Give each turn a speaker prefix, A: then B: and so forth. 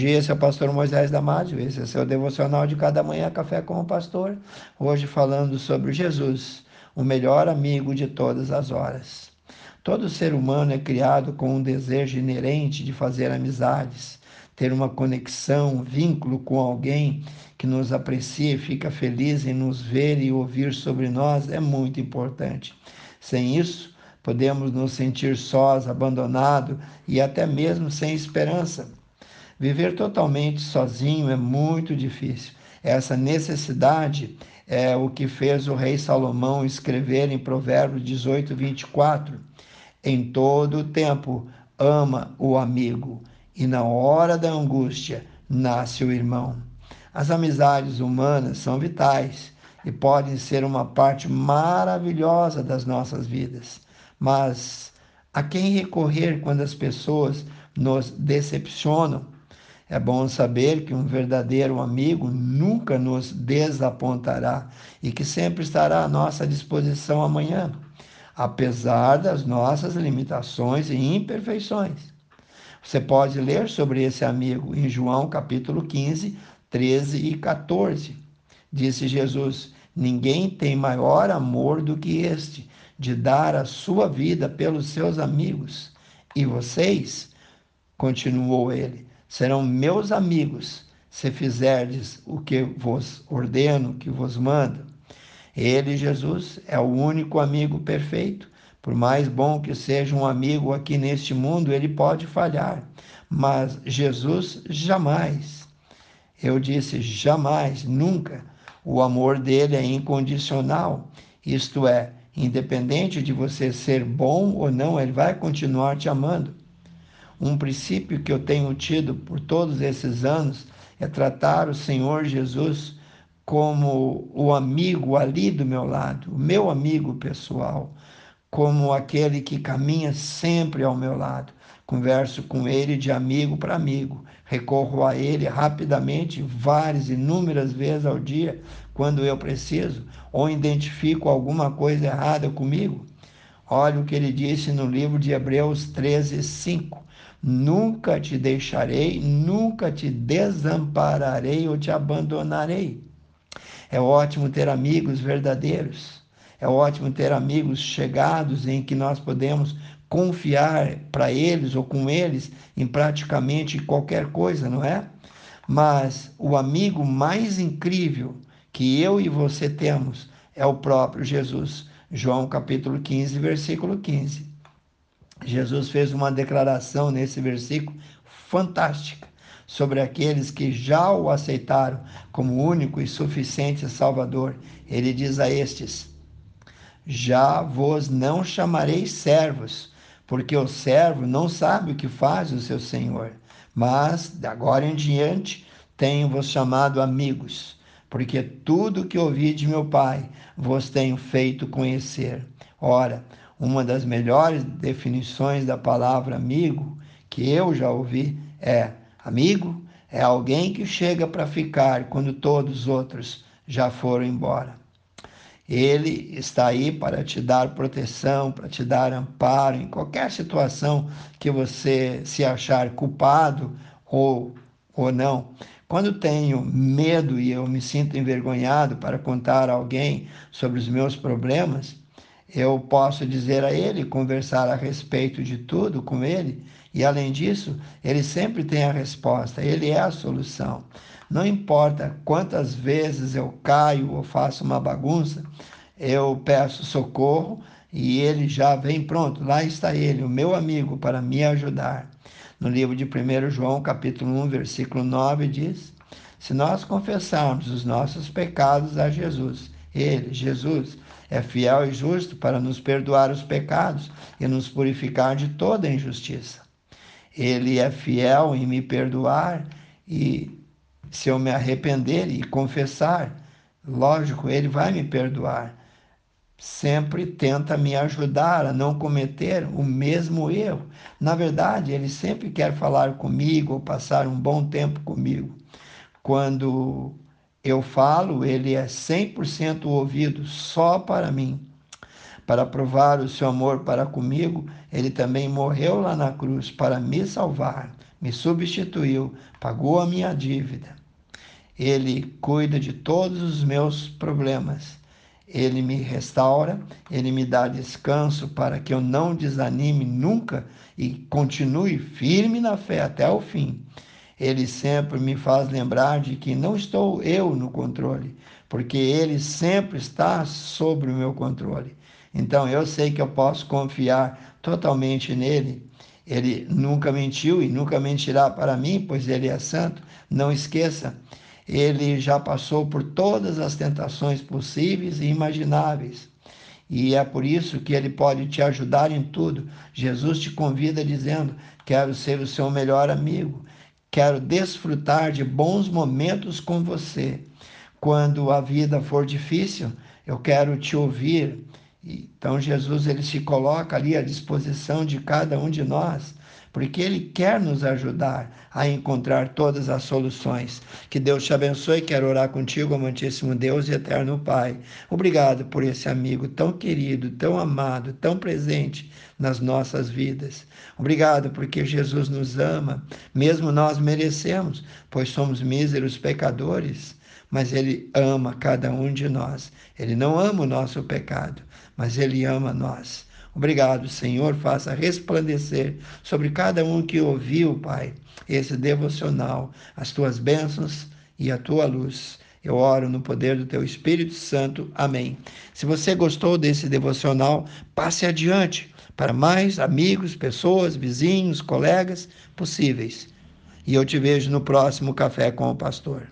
A: Dia, esse é o pastor Moisés Damásio, esse é seu devocional de cada manhã, Café com o Pastor. Hoje falando sobre Jesus, o melhor amigo de todas as horas. Todo ser humano é criado com um desejo inerente de fazer amizades, ter uma conexão, um vínculo com alguém que nos aprecia e fica feliz em nos ver e ouvir sobre nós é muito importante. Sem isso, podemos nos sentir sós, abandonados e até mesmo sem esperança. Viver totalmente sozinho é muito difícil. Essa necessidade é o que fez o rei Salomão escrever em Provérbios 18, 24. Em todo o tempo ama o amigo, e na hora da angústia nasce o irmão. As amizades humanas são vitais e podem ser uma parte maravilhosa das nossas vidas, mas a quem recorrer quando as pessoas nos decepcionam? É bom saber que um verdadeiro amigo nunca nos desapontará e que sempre estará à nossa disposição amanhã, apesar das nossas limitações e imperfeições. Você pode ler sobre esse amigo em João capítulo 15, 13 e 14. Disse Jesus: Ninguém tem maior amor do que este, de dar a sua vida pelos seus amigos. E vocês, continuou ele, serão meus amigos, se fizerdes o que vos ordeno, que vos mando. Ele, Jesus, é o único amigo perfeito. Por mais bom que seja um amigo aqui neste mundo, ele pode falhar, mas Jesus jamais. Eu disse jamais, nunca. O amor dele é incondicional, isto é, independente de você ser bom ou não, ele vai continuar te amando. Um princípio que eu tenho tido por todos esses anos é tratar o Senhor Jesus como o amigo ali do meu lado, o meu amigo pessoal, como aquele que caminha sempre ao meu lado. Converso com ele de amigo para amigo, recorro a ele rapidamente, várias, inúmeras vezes ao dia, quando eu preciso, ou identifico alguma coisa errada comigo. Olha o que ele disse no livro de Hebreus 13, 5. Nunca te deixarei, nunca te desampararei ou te abandonarei. É ótimo ter amigos verdadeiros. É ótimo ter amigos chegados em que nós podemos confiar para eles ou com eles em praticamente qualquer coisa, não é? Mas o amigo mais incrível que eu e você temos é o próprio Jesus. João capítulo 15, versículo 15. Jesus fez uma declaração nesse versículo fantástica sobre aqueles que já o aceitaram como único e suficiente Salvador. Ele diz a estes: Já vos não chamarei servos, porque o servo não sabe o que faz o seu senhor, mas de agora em diante tenho-vos chamado amigos, porque tudo que ouvi de meu Pai vos tenho feito conhecer. Ora, uma das melhores definições da palavra amigo que eu já ouvi é: amigo é alguém que chega para ficar quando todos os outros já foram embora. Ele está aí para te dar proteção, para te dar amparo em qualquer situação que você se achar culpado ou, ou não. Quando tenho medo e eu me sinto envergonhado para contar a alguém sobre os meus problemas, eu posso dizer a ele, conversar a respeito de tudo com ele, e além disso, ele sempre tem a resposta, ele é a solução. Não importa quantas vezes eu caio ou faço uma bagunça, eu peço socorro e ele já vem pronto. Lá está ele, o meu amigo, para me ajudar. No livro de 1 João, capítulo 1, versículo 9, diz: Se nós confessarmos os nossos pecados a Jesus, ele, Jesus, é fiel e justo para nos perdoar os pecados e nos purificar de toda injustiça. Ele é fiel em me perdoar e se eu me arrepender e confessar, lógico, ele vai me perdoar. Sempre tenta me ajudar a não cometer o mesmo erro. Na verdade, ele sempre quer falar comigo ou passar um bom tempo comigo. Quando eu falo, ele é 100% ouvido só para mim. Para provar o seu amor para comigo, ele também morreu lá na cruz para me salvar, me substituiu, pagou a minha dívida. Ele cuida de todos os meus problemas. Ele me restaura, ele me dá descanso para que eu não desanime nunca e continue firme na fé até o fim. Ele sempre me faz lembrar de que não estou eu no controle, porque ele sempre está sobre o meu controle. Então eu sei que eu posso confiar totalmente nele. Ele nunca mentiu e nunca mentirá para mim, pois ele é santo. Não esqueça, ele já passou por todas as tentações possíveis e imagináveis. E é por isso que ele pode te ajudar em tudo. Jesus te convida dizendo: Quero ser o seu melhor amigo, quero desfrutar de bons momentos com você. Quando a vida for difícil, eu quero te ouvir, então Jesus ele se coloca ali à disposição de cada um de nós, porque ele quer nos ajudar a encontrar todas as soluções. Que Deus te abençoe. Quero orar contigo, amantíssimo Deus e eterno Pai. Obrigado por esse amigo tão querido, tão amado, tão presente nas nossas vidas. Obrigado porque Jesus nos ama, mesmo nós merecemos, pois somos míseros pecadores mas Ele ama cada um de nós. Ele não ama o nosso pecado, mas Ele ama nós. Obrigado, Senhor, faça resplandecer sobre cada um que ouviu, Pai, esse devocional, as tuas bênçãos e a tua luz. Eu oro no poder do teu Espírito Santo. Amém. Se você gostou desse devocional, passe adiante para mais amigos, pessoas, vizinhos, colegas possíveis. E eu te vejo no próximo Café com o Pastor.